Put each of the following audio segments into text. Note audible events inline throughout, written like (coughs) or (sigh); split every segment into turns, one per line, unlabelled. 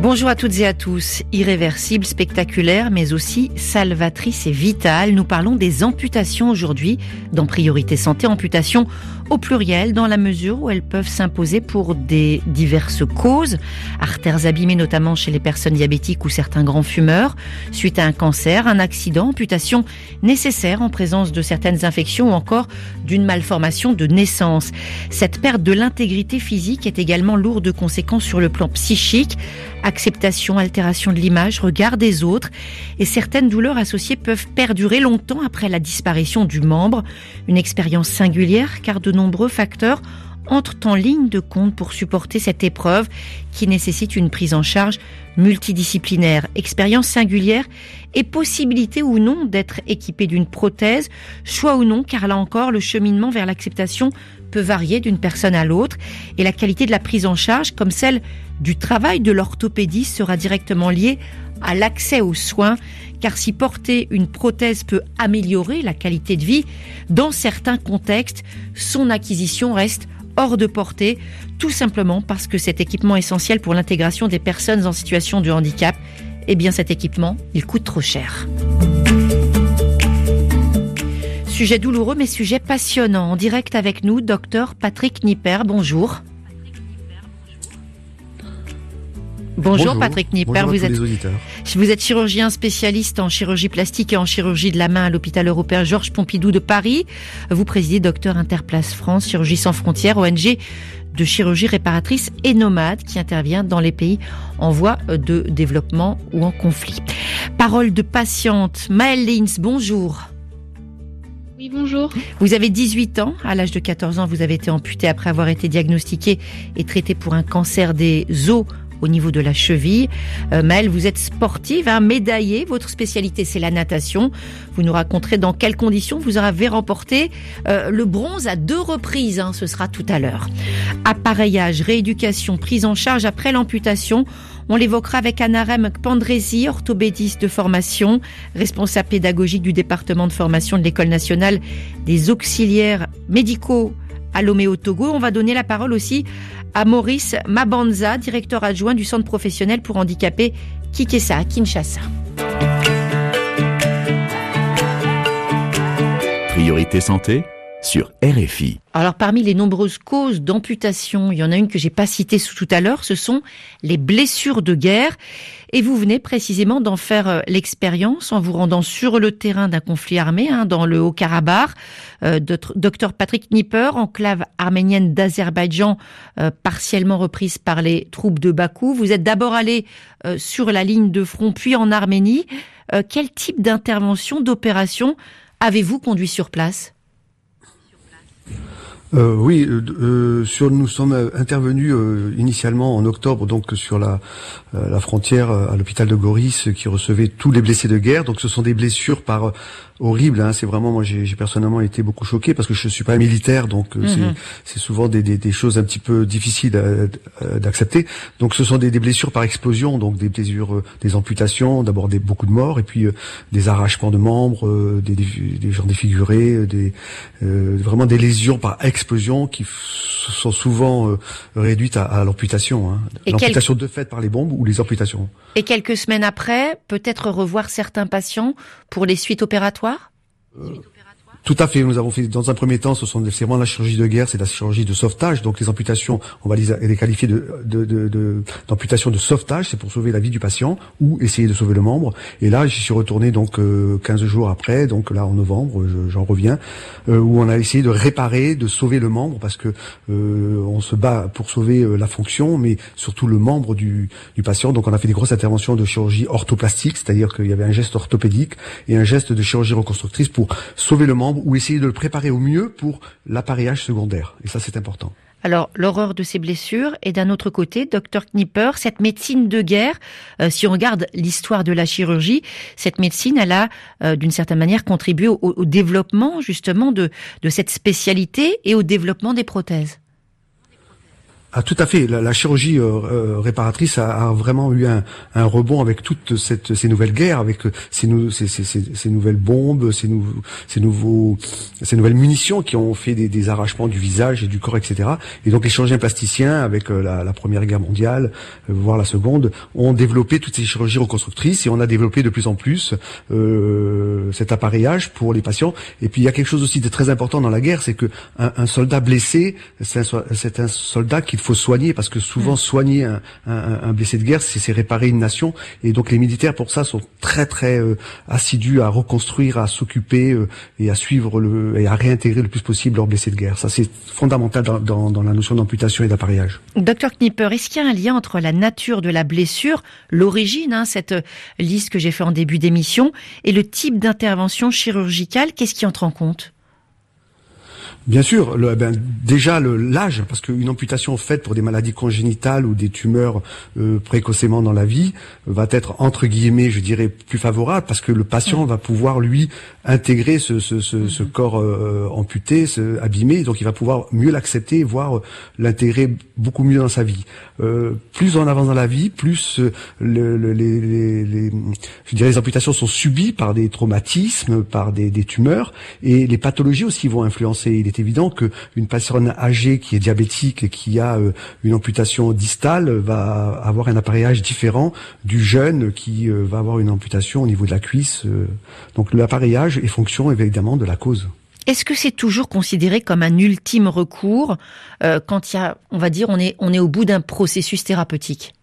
Bonjour à toutes et à tous. Irréversible, spectaculaire, mais aussi salvatrice et vitale. Nous parlons des amputations aujourd'hui dans Priorité Santé. Amputations au pluriel dans la mesure où elles peuvent s'imposer pour des diverses causes, artères abîmées notamment chez les personnes diabétiques ou certains grands fumeurs, suite à un cancer, un accident, amputation nécessaire en présence de certaines infections ou encore d'une malformation de naissance. Cette perte de l'intégrité physique est également lourde de conséquences sur le plan psychique, acceptation, altération de l'image, regard des autres et certaines douleurs associées peuvent perdurer longtemps après la disparition du membre, une expérience singulière car de nombreux facteurs entrent en ligne de compte pour supporter cette épreuve qui nécessite une prise en charge multidisciplinaire, expérience singulière et possibilité ou non d'être équipé d'une prothèse, choix ou non, car là encore, le cheminement vers l'acceptation peut varier d'une personne à l'autre et la qualité de la prise en charge, comme celle du travail de l'orthopédiste, sera directement liée à l'accès aux soins, car si porter une prothèse peut améliorer la qualité de vie, dans certains contextes, son acquisition reste hors de portée, tout simplement parce que cet équipement essentiel pour l'intégration des personnes en situation de handicap, eh bien cet équipement, il coûte trop cher. Sujet douloureux mais sujet passionnant. En direct avec nous, docteur Patrick Nipper. Bonjour. Bonjour, Patrick Nipper,
vous êtes
vous êtes chirurgien spécialiste en chirurgie plastique et en chirurgie de la main à l'hôpital européen Georges Pompidou de Paris. Vous présidez Docteur Interplace France, chirurgie sans frontières, ONG de chirurgie réparatrice et nomade qui intervient dans les pays en voie de développement ou en conflit. Parole de patiente, Maëlle Lins, bonjour.
Oui, bonjour.
Vous avez 18 ans. À l'âge de 14 ans, vous avez été amputé après avoir été diagnostiqué et traité pour un cancer des os au niveau de la cheville. Euh, Maëlle, vous êtes sportive, hein, médaillée. Votre spécialité, c'est la natation. Vous nous raconterez dans quelles conditions vous avez remporté euh, le bronze à deux reprises. Hein, ce sera tout à l'heure. Appareillage, rééducation, prise en charge après l'amputation. On l'évoquera avec Anarem Pandresi, orthopédiste de formation, responsable pédagogique du département de formation de l'École nationale des auxiliaires médicaux à Lomé Togo. On va donner la parole aussi à Maurice Mabanza, directeur adjoint du centre professionnel pour handicapés Kikessa à Kinshasa.
Priorité santé sur.
Alors parmi les nombreuses causes d'amputation, il y en a une que j'ai pas citée tout à l'heure, ce sont les blessures de guerre. Et vous venez précisément d'en faire euh, l'expérience en vous rendant sur le terrain d'un conflit armé, hein, dans le Haut-Karabakh. Euh, docteur Patrick Nipper, enclave arménienne d'Azerbaïdjan, euh, partiellement reprise par les troupes de Bakou. Vous êtes d'abord allé sur la ligne de front, puis en Arménie. quel type d'intervention, d'opération avez-vous conduit sur place?
Euh, oui, euh, euh, sur, nous sommes intervenus initialement en octobre donc sur la, la frontière à l'hôpital de Goris qui recevait tous les blessés de guerre. Donc ce sont des blessures par horrible. Hein. C'est vraiment moi j'ai personnellement été beaucoup choqué parce que je suis pas militaire, donc euh, mhm. c'est souvent des, des, des, choses un petit peu difficiles d'accepter. Donc ce sont des, des, blessures par explosion, donc des blessures, euh, des amputations, d'abord des beaucoup de morts et puis euh, des arrachements de membres, des, des, gens défigurés, des vraiment des lésions par explosion qui sont souvent réduites à, à l'amputation. Hein. L'amputation de fait par les bombes ou les amputations.
Et quelques semaines après, peut-être revoir certains patients pour les suites opératoires?
Euh, tout à fait. Nous avons fait dans un premier temps, ce sont vraiment la chirurgie de guerre, c'est la chirurgie de sauvetage. Donc les amputations, on va les, qualifier de d'amputation de, de, sauvetage, c'est pour sauver la vie du patient ou essayer de sauver le membre. Et là, j'y suis retourné donc 15 euh, jours après, donc là en novembre, j'en reviens, euh, où on a essayé de réparer, de sauver le membre parce que euh, on se bat pour sauver la fonction, mais surtout le membre du, du patient. Donc on a fait des grosses interventions de chirurgie orthoplastique, c'est-à-dire qu'il y avait un geste orthopédique et un geste de chirurgie reconstructrice pour sauver le membre ou essayer de le préparer au mieux pour l'appareillage secondaire. Et ça, c'est important.
Alors, l'horreur de ces blessures et d'un autre côté, docteur Knipper, cette médecine de guerre, euh, si on regarde l'histoire de la chirurgie, cette médecine, elle a euh, d'une certaine manière contribué au, développement justement de, de cette spécialité et au développement des prothèses.
Ah, tout à fait. La, chirurgie euh, euh, réparatrice a, vraiment eu un, rebond avec toutes cette, ces nouvelles guerres, avec euh, ces, ces, nouvelles bombes, ces, ces, nouveaux, ces nouvelles munitions qui ont fait des, arrachements du visage et du corps, etc. Et donc les chirurgiens plasticiens, avec la, Première Guerre mondiale, voire la Seconde, ont développé toutes ces chirurgies reconstructrices et on a développé de plus en plus cet appareillage pour les patients. Et puis il y a quelque chose aussi de très important dans la guerre, c'est que un, soldat blessé, c'est un, un soldat qui il faut soigner parce que souvent mm. soigner un, blessé de guerre, c'est réparer une nation. Et donc les militaires pour ça sont très très euh, assidus à reconstruire, à s'occuper euh, et à suivre le et à réintégrer le plus possible leurs blessés de guerre. Ça c'est fondamental dans, la notion d'amputation et d'appareillage.
Docteur Knipper, est-ce qu'il y a un lien entre la nature de la blessure, l'origine, hein, cette liste que j'ai fait en début d'émission, et le type d'intervention chirurgicale? Qu'est-ce qui entre en compte?
Bien sûr, le, ben, déjà l'âge, parce qu'une amputation faite pour des maladies congénitales ou des tumeurs euh, précocement dans la vie va être entre guillemets, je dirais, plus favorable, parce que le patient va pouvoir lui intégrer ce, ce, ce, ce corps euh, amputé, ce, abîmé, donc il va pouvoir mieux l'accepter, voire l'intégrer beaucoup mieux dans sa vie. Euh, plus on avance dans la vie, plus le, le, les, les, je dirais, les amputations sont subies par des traumatismes, par des, des tumeurs, et les pathologies aussi vont influencer. Il est évident qu'une personne âgée qui est diabétique et qui a euh, une amputation distale va avoir un appareillage différent du jeune qui euh, va avoir une amputation au niveau de la cuisse. Donc l'appareillage est fonction évidemment de la cause.
Est-ce que c'est toujours considéré comme un ultime recours euh, quand il y a, on va dire, on est, on est au bout d'un processus thérapeutique?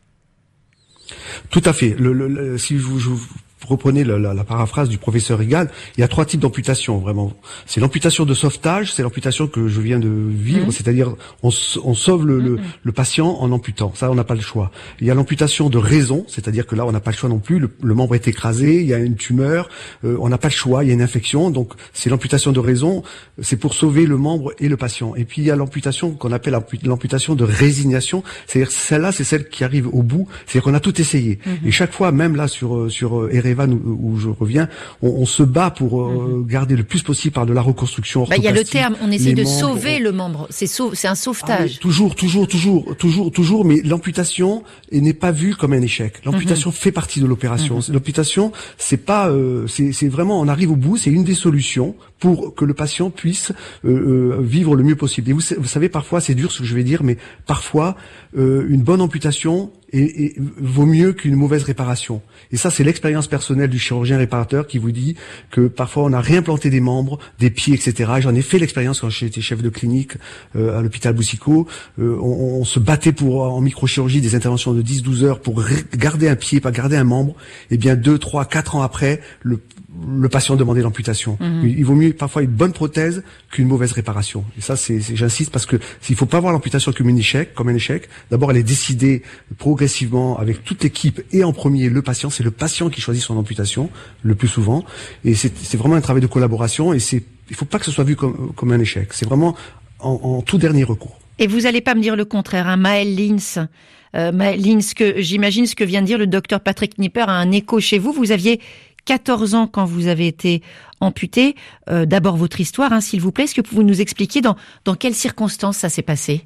Tout à fait. Le, si je vous, reprenez la, la, paraphrase du professeur Rigal, il y a trois types d'amputation vraiment. C'est l'amputation de sauvetage, c'est l'amputation que je viens de vivre, mmh. c'est-à-dire on, on, sauve le, le, mmh. le, patient en amputant. Ça, on n'a pas le choix. Il y a l'amputation de raison, c'est-à-dire que là, on n'a pas le choix non plus. Le, membre est écrasé, il y a une tumeur, euh, on n'a pas le choix, il y a une infection. Donc, c'est l'amputation de raison. C'est pour sauver le membre et le patient. Et puis il y a l'amputation qu'on appelle l'amputation de résignation. C'est-à-dire celle-là, c'est celle qui arrive au bout. C'est-à-dire qu'on a tout essayé. Mmh. Et chaque fois, même là sur euh, sur où, je reviens, on, se bat pour euh, mhm. garder le plus possible par de la reconstruction.
Bah, il y a le terme, on essaie de sauver le membre. C'est c'est un sauvetage.
Ah toujours, toujours, toujours, toujours, toujours. Mais l'amputation n'est pas vue comme un échec. L'amputation mhm. fait partie de l'opération. Mhm. L'amputation, c'est pas, euh, c'est vraiment, on arrive au bout. C'est une des solutions pour que le patient puisse euh, vivre le mieux possible. Et vous, vous savez, parfois, c'est dur ce que je vais dire, mais parfois, une bonne amputation vaut mieux qu'une mauvaise réparation. Et ça, c'est l'expérience personnelle du chirurgien réparateur qui vous dit que parfois on a réimplanté des membres, des pieds, etc. J'en ai fait l'expérience quand j'étais chef de clinique euh, à l'hôpital Boussico. Euh, on, se battait pour en microchirurgie des interventions de 10-12 heures pour garder un pied, pas garder un membre. Et bien deux, trois, quatre ans après, le, le patient demandait l'amputation. Mhm. Il vaut mieux parfois une bonne prothèse qu'une mauvaise réparation. Et ça, c'est, j'insiste parce que s'il faut pas voir l'amputation comme un échec, comme un échec. D'abord, elle est décidée progressivement avec toute l'équipe et en premier le patient. C'est le patient qui choisit son amputation le plus souvent. Et c'est, vraiment un travail de collaboration. Et c'est, il faut pas que ce soit vu comme, comme un échec. C'est vraiment en, tout dernier recours.
Et vous allez pas me dire le contraire, hein, Maël Lins. Euh, Maël Lins, que j'imagine ce que vient de dire le docteur Patrick Nipper a un écho chez vous. Vous aviez 14 ans quand vous avez été amputé. Euh, d'abord votre histoire, hein, s'il vous plaît. Est-ce que vous nous expliquer dans, dans quelles circonstances ça s'est passé?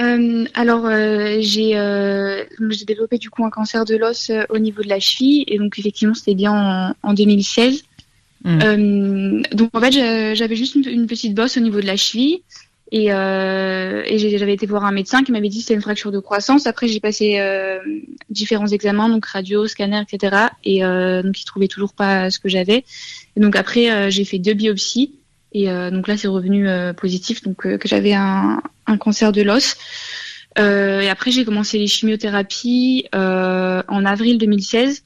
Euh, alors euh, j'ai développé du coup un cancer de l'os au niveau de la cheville et donc effectivement c'était bien en, 2016. Mmh. donc en fait j'avais juste une, petite bosse au niveau de la cheville et, euh, et j'avais été voir un médecin qui m'avait dit que c'était une fracture de croissance. Après, j'ai passé euh, différents examens, donc radio, scanner, etc. Et euh, donc, ils trouvaient toujours pas ce que j'avais. Et donc après, euh, j'ai fait deux biopsies. Et euh, donc là, c'est revenu euh, positif, donc que j'avais un, un, cancer de l'os. et après, j'ai commencé les chimiothérapies en avril 2016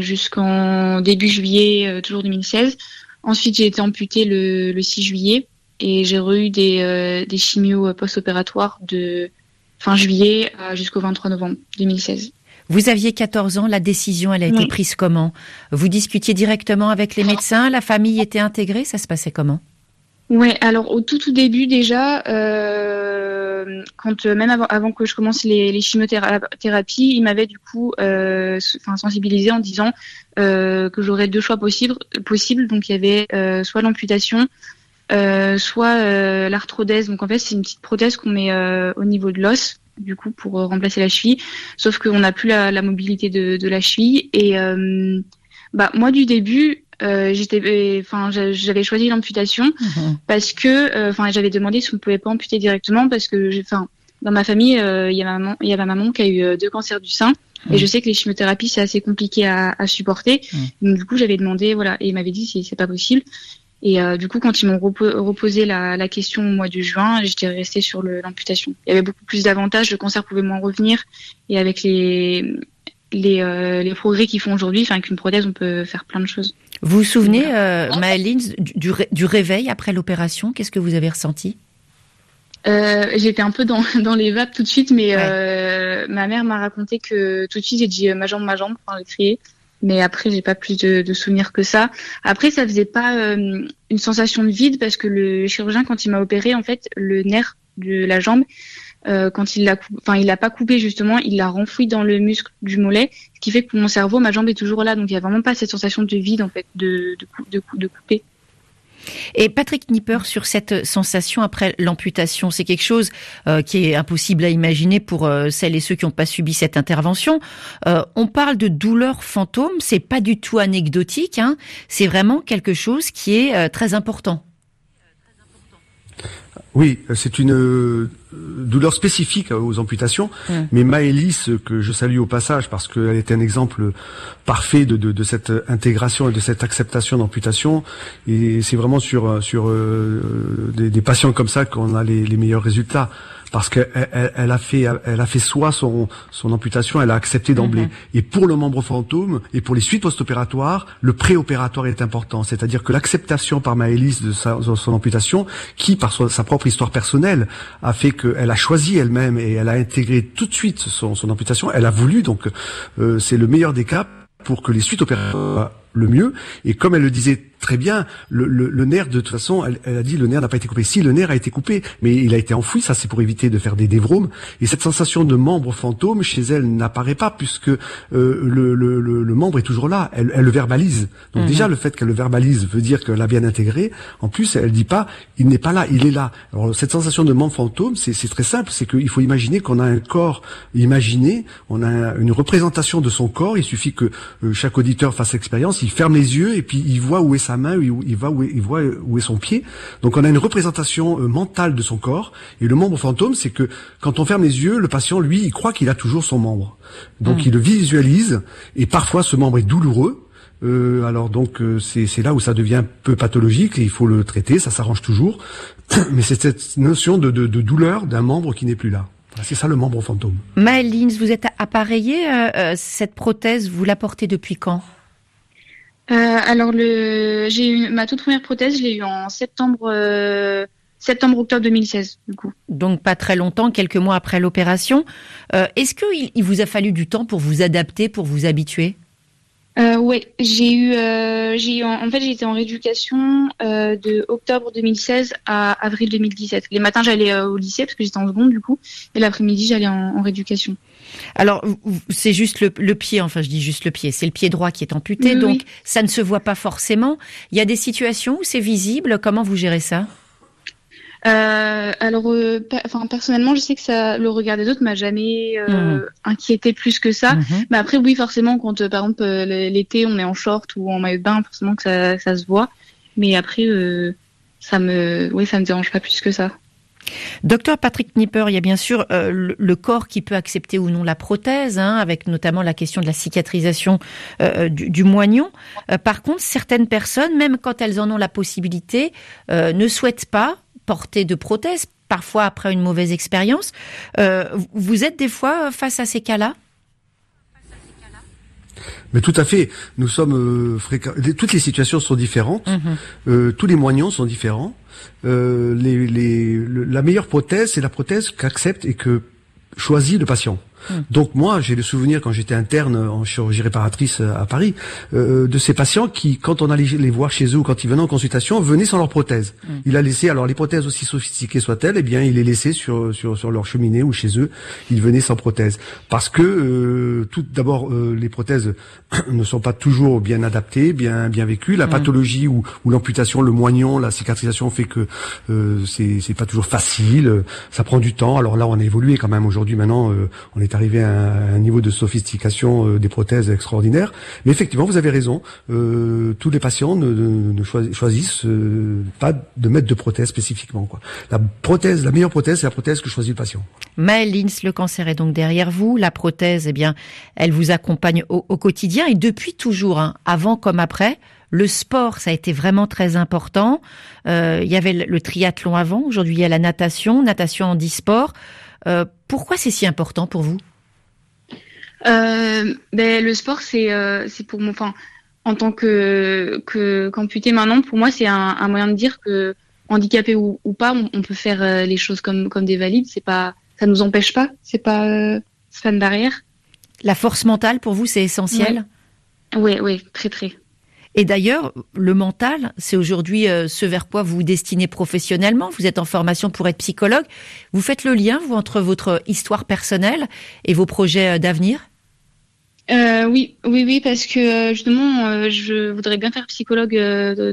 jusqu'en début juillet, toujours 2016. Ensuite, j'ai été amputée le, le 6 juillet et j'ai eu des, euh, des chimios post-opératoires de fin juillet jusqu'au 23 novembre 2016.
Vous aviez 14 ans, la décision, elle a été prise comment? Vous discutiez directement avec les médecins, la famille était intégrée, ça se passait comment?
Ouais, alors au tout tout début déjà, euh, quand même avant, avant, que je commence les, les chimiothérapies, il m'avait du coup, euh, sensibilisé en disant euh, que j'aurais deux choix possibles. Possibles, donc il y avait euh, soit l'amputation, euh, soit euh, l'arthrodèse. Donc en fait, c'est une petite prothèse qu'on met au niveau de l'os, du coup pour remplacer la cheville. Sauf qu'on n'a plus la, la, mobilité de, de, la cheville. Et bah moi du début, euh, j'étais, euh, enfin, j'avais choisi l'amputation mhm. parce que, euh, enfin, j'avais demandé si on pouvait pas amputer directement parce que, enfin, dans ma famille, il y a maman, il y a ma maman qui a eu deux cancers du sein et mhm. je sais que les chimiothérapies c'est assez compliqué à, à supporter. Mhm. Donc du coup, j'avais demandé, voilà, et il m'avait dit si c'est pas possible. Et du coup, quand ils m'ont reposé la, la, question au mois de juin, j'étais restée sur l'amputation. Il y avait beaucoup plus d'avantages, le cancer pouvait moins revenir, et avec les les, les progrès qu'ils font aujourd'hui, enfin, avec une prothèse, on peut faire plein de choses.
Vous vous souvenez, euh, Maëline, du, du, réveil après l'opération Qu'est-ce que vous avez ressenti?
Euh, J'étais un peu dans, (laughs) dans, les vapes tout de suite, mais euh, ma mère m'a raconté que tout de suite j'ai dit euh, ma jambe, ma jambe, enfin j'ai crié. Mais après, j'ai pas plus de, souvenirs que ça. Après, ça faisait pas euh, une sensation de vide parce que le chirurgien, quand il m'a opéré, en fait, le nerf de la jambe, euh, quand il l'a, enfin il l'a pas coupé justement, il l'a renfoui dans le muscle du mollet, ce qui fait que mon cerveau, ma jambe est toujours là, donc il y a vraiment pas cette sensation de vide en fait, de de, de, de couper.
Et Patrick Nipper, sur cette sensation après l'amputation, c'est quelque chose euh, qui est impossible à imaginer pour euh, celles et ceux qui n'ont pas subi cette intervention. Euh, on parle de douleur fantôme, c'est pas du tout anecdotique, hein, c'est vraiment quelque chose qui est très important.
Oui, c'est une euh, douleur spécifique aux amputations, mais Maëlys, que je salue au passage parce qu'elle était un exemple parfait de, cette intégration et de cette acceptation d'amputation, et c'est vraiment sur, sur euh, des, patients comme ça qu'on a les meilleurs résultats parce qu'elle elle, a fait elle a fait soi son son amputation, elle a accepté d'emblée. Mhm. Et pour le membre fantôme et pour les suites post-opératoires, le préopératoire est important, c'est-à-dire que l'acceptation par Maëlys de, sa, son amputation, qui par sa propre histoire personnelle a fait qu'elle a choisi elle-même et elle a intégré tout de suite son, son amputation, elle a voulu donc euh, c'est le meilleur des cas pour que les suites opératoires le mieux. Et comme elle le disait très bien, le, le, le nerf, de toute façon, elle, elle, a dit le nerf n'a pas été coupé. Si, le nerf a été coupé, mais il a été enfoui, ça c'est pour éviter de faire des névromes. Et cette sensation de membre fantôme chez elle n'apparaît pas, puisque euh, le, le, membre est toujours là, elle, elle le verbalise. Donc mhm. déjà, le fait qu'elle le verbalise veut dire qu'elle a bien intégré. En plus, elle dit pas, il n'est pas là, il est là. Alors cette sensation de membre fantôme, c'est très simple, c'est qu'il faut imaginer qu'on a un corps imaginé, on a une représentation de son corps, il suffit que euh, chaque auditeur fasse l'expérience, il ferme les yeux et puis il voit où est sa main, il voit où il voit où est son pied. Donc on a une représentation euh, mentale de son corps. Et le membre fantôme, c'est que quand on ferme les yeux, le patient, lui, il croit qu'il a toujours son membre. Donc mmh. il le visualise et parfois ce membre est douloureux. Euh, alors donc euh, c'est là où ça devient un peu pathologique et il faut le traiter, ça s'arrange toujours. (coughs) Mais c'est cette notion de, de, de douleur d'un membre qui n'est plus là. C'est ça le membre fantôme.
Maëlyn, vous êtes appareillée, cette prothèse, vous la portez depuis quand?
Euh, alors le, j'ai eu ma toute première prothèse, je l'ai eu en septembre, euh, septembre octobre 2016 du coup.
Donc pas très longtemps, quelques mois après l'opération. Euh, est-ce qu'il il vous a fallu du temps pour vous adapter, pour vous habituer?
Euh, Oui, j'ai eu, euh, j'ai en, fait j'ai été en rééducation euh, de octobre 2016 à avril 2017. Les matins j'allais au lycée parce que j'étais en seconde du coup, et l'après-midi j'allais en, en rééducation.
Alors, c'est juste le, pied, enfin je dis juste le pied, c'est le pied droit qui est amputé, donc ça ne se voit pas forcément. Il y a des situations où c'est visible, comment vous gérez ça?
Euh, alors, euh, enfin personnellement, je sais que ça, le regard des autres m'a jamais euh, mhm. inquiété plus que ça. Mhm. Mais après, oui, forcément, quand par exemple l'été, on est en short ou en maillot de bain, forcément que ça, ça se voit. Mais après, ça me, oui, ça me dérange pas plus que ça.
Docteur Patrick Nipper, il y a bien sûr euh, le, corps qui peut accepter ou non la prothèse, hein, avec notamment la question de la cicatrisation euh, du, moignon. Euh, par contre, certaines personnes, même quand elles en ont la possibilité, ne souhaitent pas porter de prothèse, parfois après une mauvaise expérience. vous êtes des fois face à ces cas-là?
Mais tout à fait, nous sommes fréquents. Toutes les situations sont différentes, mhm. tous les moignons sont différents. Euh, les, les, la meilleure prothèse, c'est la prothèse qu'accepte et que choisit le patient. Hmm. Donc moi, j'ai le souvenir quand j'étais interne en chirurgie réparatrice à Paris, euh, de ces patients qui, quand on allait les voir chez eux ou quand ils venaient en consultation, venaient sans leur prothèse. Hmm. Il a laissé, alors les prothèses aussi sophistiquées soient-elles, eh bien il les laissait sur, sur, sur leur cheminée ou chez eux, ils venaient sans prothèse. Parce que, euh, tout d'abord, euh, les prothèses (coughs) ne sont pas toujours bien adaptées, bien, bien vécues. La hmm. pathologie ou, ou l'amputation, le moignon, la cicatrisation fait que euh, c'est pas toujours facile, ça prend du temps. Alors là, on a évolué quand même aujourd'hui. Maintenant, euh, on est arrivé à un, niveau de sophistication euh, des prothèses extraordinaire. Mais effectivement, vous avez raison. Euh, tous les patients ne, choisissent euh, pas de mettre de prothèse spécifiquement. Quoi. La prothèse, la meilleure prothèse, c'est la prothèse que choisit le patient.
Maëlle Lins, le cancer est donc derrière vous. La prothèse, eh bien, elle vous accompagne au, quotidien et depuis toujours, hein, avant comme après. Le sport, ça a été vraiment très important. il y avait le triathlon avant. Aujourd'hui, il y a la natation, natation en e-sport. Euh, pourquoi c'est si important pour vous?
Euh, ben, Le sport, c'est euh, pour moi, enfin, en tant que qu'amputé maintenant, pour moi, c'est un, moyen de dire que handicapé ou, pas, on, peut faire les choses comme, comme des valides. C'est pas, ça nous empêche pas. C'est pas, pas une barrière.
La force mentale, pour vous, c'est essentiel?
Oui, oui, très très.
Et d'ailleurs, le mental, c'est aujourd'hui euh, ce vers quoi vous vous destinez professionnellement. Vous êtes en formation pour être psychologue. Vous faites le lien, vous, entre votre histoire personnelle et vos projets euh, d'avenir?
Euh, oui, oui, oui, parce que justement, je voudrais bien faire psychologue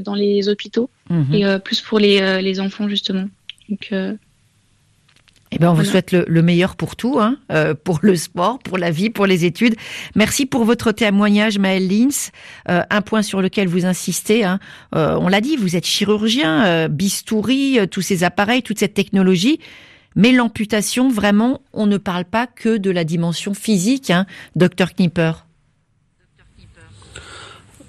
dans les hôpitaux mhm. et plus pour les, les enfants justement. Donc,
eh bien, on vous souhaite le, meilleur pour tout, hein, euh, pour le sport, pour la vie, pour les études. Merci pour votre témoignage, Maëlle Lins. Euh, un point sur lequel vous insistez, hein, euh, on l'a dit, vous êtes chirurgien, bistouri, tous ces appareils, toute cette technologie. Mais l'amputation, vraiment, on ne parle pas que de la dimension physique, hein, docteur Knipper.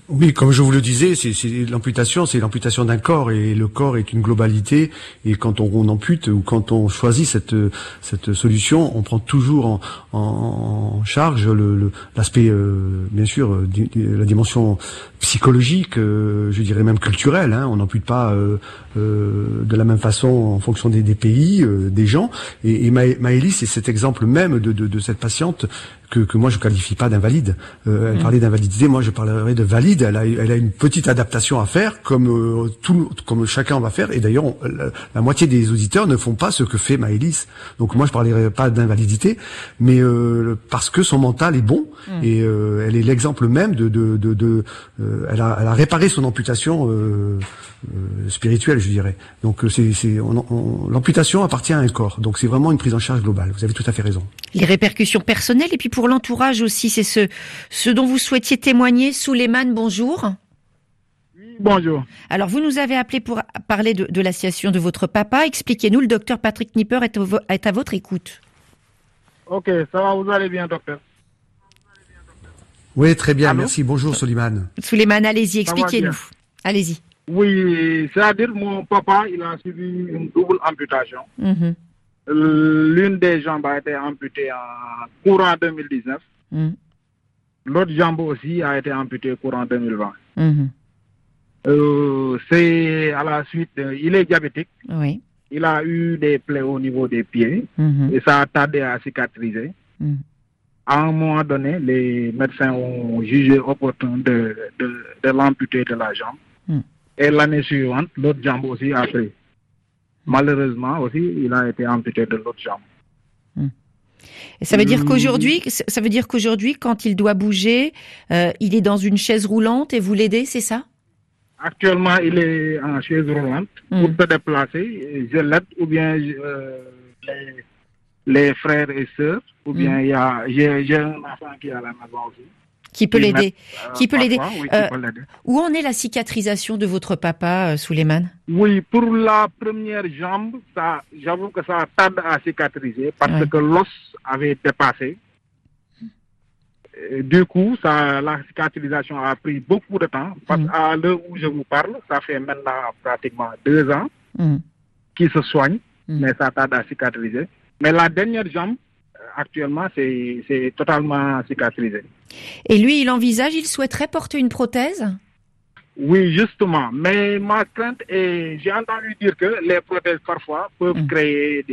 Oui, comme je vous le disais, c'est l'amputation, c'est l'amputation d'un corps et le corps est une globalité. Et quand on, ampute ou quand on choisit cette cette solution, on prend toujours en, en charge l'aspect, le, euh, bien sûr, euh, la dimension psychologique, euh, je dirais même culturelle. Hein. On n'ampute pas de la même façon en fonction des, des pays, des gens. Et, et Maëlys, c'est cet exemple même de, de, de cette patiente que, que moi je qualifie pas d'invalide. Euh, elle mm. parlait d'invalidité, moi je parlerais de valide. Elle a, elle a une petite adaptation à faire, comme euh, tout, comme chacun va faire. Et d'ailleurs, la, moitié des auditeurs ne font pas ce que fait Maëlys. Donc moi je parlerais pas d'invalidité, mais euh, parce que son mental est bon mm. et euh, elle est l'exemple même de, de, de, de elle, a, elle, a, réparé son amputation spirituelle, je dirais. Donc c'est, c'est l'amputation appartient à un corps. Donc c'est vraiment une prise en charge globale. Vous avez tout à fait raison.
Les répercussions personnelles et puis pour l'entourage aussi, c'est ce, ce dont vous souhaitiez témoigner. Souleymane, bonjour.
Oui, bonjour.
Alors, vous nous avez appelé pour parler de, de la situation de votre papa. Expliquez-nous, le docteur Patrick Nipper est, est à votre écoute.
Ok, ça va, vous allez bien, docteur
Oui, très bien, merci. Bonjour, Souleymane.
Souleymane, allez-y, expliquez-nous. Allez-y.
Oui, c'est-à-dire mon papa, il a subi une double amputation. Mm-hmm. L'une des jambes a été amputée en courant 2019. Mm. L'autre jambe aussi a été amputée courant 2020. Mm-hmm. Euh, c'est à la suite, il est diabétique. Oui. Il a eu des plaies au niveau des pieds et ça a tardé à cicatriser. Mm. À un moment donné, les médecins ont jugé opportun de, de, l'amputer de la jambe. Mm. Et l'année suivante, l'autre jambe aussi a pris. Malheureusement aussi, il a été amputé de l'autre jambe.
Hmm. Et ça veut dire hmm. qu'aujourd'hui, ça veut dire qu'aujourd'hui, quand il doit bouger, euh, il est dans une chaise roulante et vous l'aidez, c'est ça?
Actuellement, il est en chaise roulante hmm. pour se déplacer. Je l'aide ou bien euh, les, frères et sœurs, ou bien il y a j'ai un enfant qui est à la maison aussi
qui peut l'aider. Qui peut l'aider. Euh, où en est la cicatrisation de votre papa, euh, Souleymane?
Oui, pour la première jambe, ça, j'avoue que ça tarde à cicatriser parce que l'os avait dépassé. du coup, ça, la cicatrisation a pris beaucoup de temps. Parce mm. qu'à l'heure où je vous parle, ça fait maintenant pratiquement deux ans mm. qu'il se soigne, mm. mais ça tarde à cicatriser. Mais la dernière jambe, actuellement, c'est totalement cicatrisé.
Et lui, il envisage, il souhaiterait porter une prothèse?
Oui, justement. Mais ma crainte est, j'ai entendu dire que les prothèses parfois peuvent mm. créer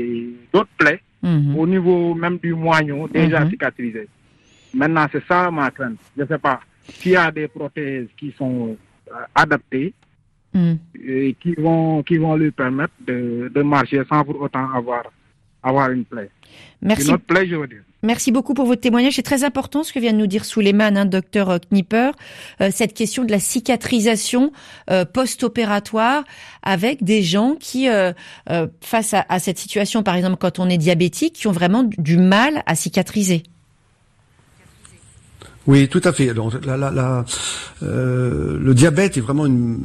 d'autres plaies mhm. au niveau même du moignon, déjà mhm. cicatrisé. Maintenant, c'est ça ma crainte. Je ne sais pas s'il y a des prothèses qui sont euh, adaptées mhm. et qui vont, qui vont lui permettre de, de marcher sans pour autant avoir, avoir une plaie.
Merci.
Une autre plaie, je veux dire.
Merci beaucoup pour votre témoignage. C'est très important ce que vient de nous dire Souleymane, hein, docteur Knipper, euh, cette question de la cicatrisation euh, post-opératoire avec des gens qui, euh, face à, à, cette situation, par exemple quand on est diabétique, qui ont vraiment du mal à cicatriser.
Oui, tout à fait. Donc, la, la, la, euh, le diabète est vraiment une,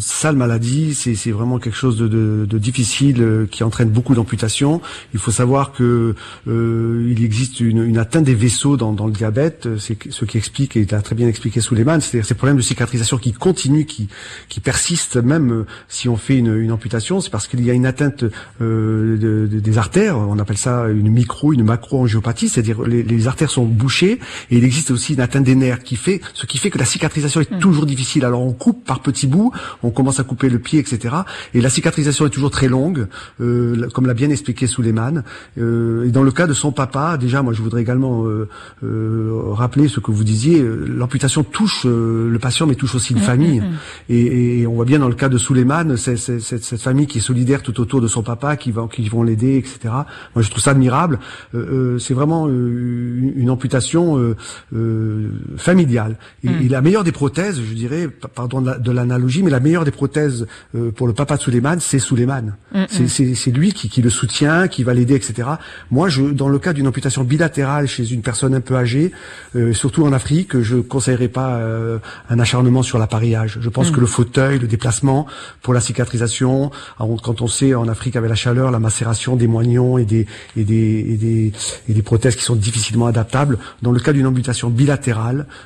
sale maladie. C'est vraiment quelque chose de, de, de, difficile euh, qui entraîne beaucoup d'amputations. Il faut savoir que euh, il existe une, une, atteinte des vaisseaux dans, dans le diabète. C'est ce qui explique et a très bien expliqué Souleymane, c'est-à-dire ces problèmes de cicatrisation qui continuent, qui, qui persistent même euh, si on fait une, une amputation. C'est parce qu'il y a une atteinte euh, de, des artères. On appelle ça une micro, une macro-angiopathie, c'est-à-dire les, les artères sont bouchées et il existe aussi atteinte des nerfs, qui fait, ce qui fait que la cicatrisation est mm. toujours difficile. Alors on coupe par petits bouts, on commence à couper le pied, etc. Et la cicatrisation est toujours très longue, euh, comme l'a bien expliqué Souleymane. Euh, et dans le cas de son papa, déjà, moi je voudrais également euh, euh rappeler ce que vous disiez. L'amputation touche euh, le patient, mais touche aussi une mm, famille. Mm, et, et, on voit bien dans le cas de Souleymane, c'est, cette famille qui est solidaire tout autour de son papa, qui, va, qui vont l'aider, etc. Moi je trouve ça admirable. c'est vraiment une, une amputation. Familiale. Et, hmm. la meilleure des prothèses, je dirais, pardon de l'analogie, mais la meilleure des prothèses euh, pour le papa de Suleiman, c'est Suleiman. Hmm, hmm. C'est lui qui, qui, le soutient, qui va l'aider, etc. Moi, je, dans le cas d'une amputation bilatérale chez une personne un peu âgée, euh, surtout en Afrique, je conseillerais pas euh, un acharnement sur l'appareillage. Je pense que le fauteuil, le déplacement pour la cicatrisation, quand on sait en Afrique avec la chaleur, la macération des moignons et des, et des, et des, et des prothèses qui sont difficilement adaptables, dans le cas d'une amputation bilatérale,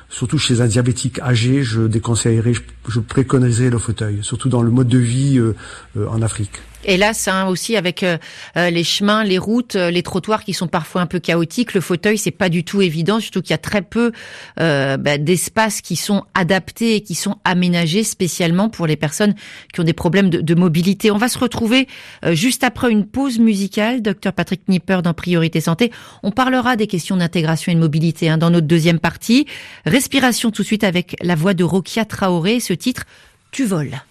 surtout chez un diabétique âgé, je déconseillerais, je, préconiserais le fauteuil, surtout dans le mode de vie euh, euh, en Afrique.
Hélas, hein, aussi avec euh, euh, les chemins, les routes, euh, les trottoirs qui sont parfois un peu chaotiques, le fauteuil c'est pas du tout évident, surtout qu'il y a très peu bah, d'espaces qui sont adaptés et qui sont aménagés spécialement pour les personnes qui ont des problèmes de, mobilité. On va se retrouver juste après une pause musicale, docteur Patrick Nipper dans Priorité Santé. On parlera des questions d'intégration et de mobilité hein, dans notre deuxième partie. Respiration tout de suite avec la voix de Rokia Traoré, ce titre Tu voles.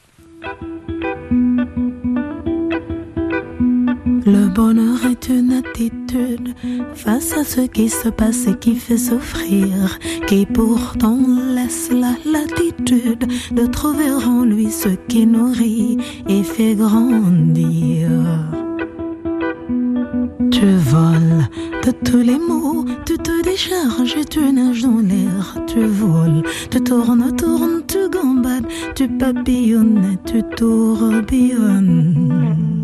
Le bonheur est une attitude face à ce qui se passe et qui fait souffrir, qui pourtant laisse la latitude de trouver en lui ce qui nourrit et fait grandir. Tu voles de tous les mots, tu te décharges et tu nages dans l'air, tu voles, tu tournes, tournes, tu gambades, tu papillonnes, tu tourbillonnes.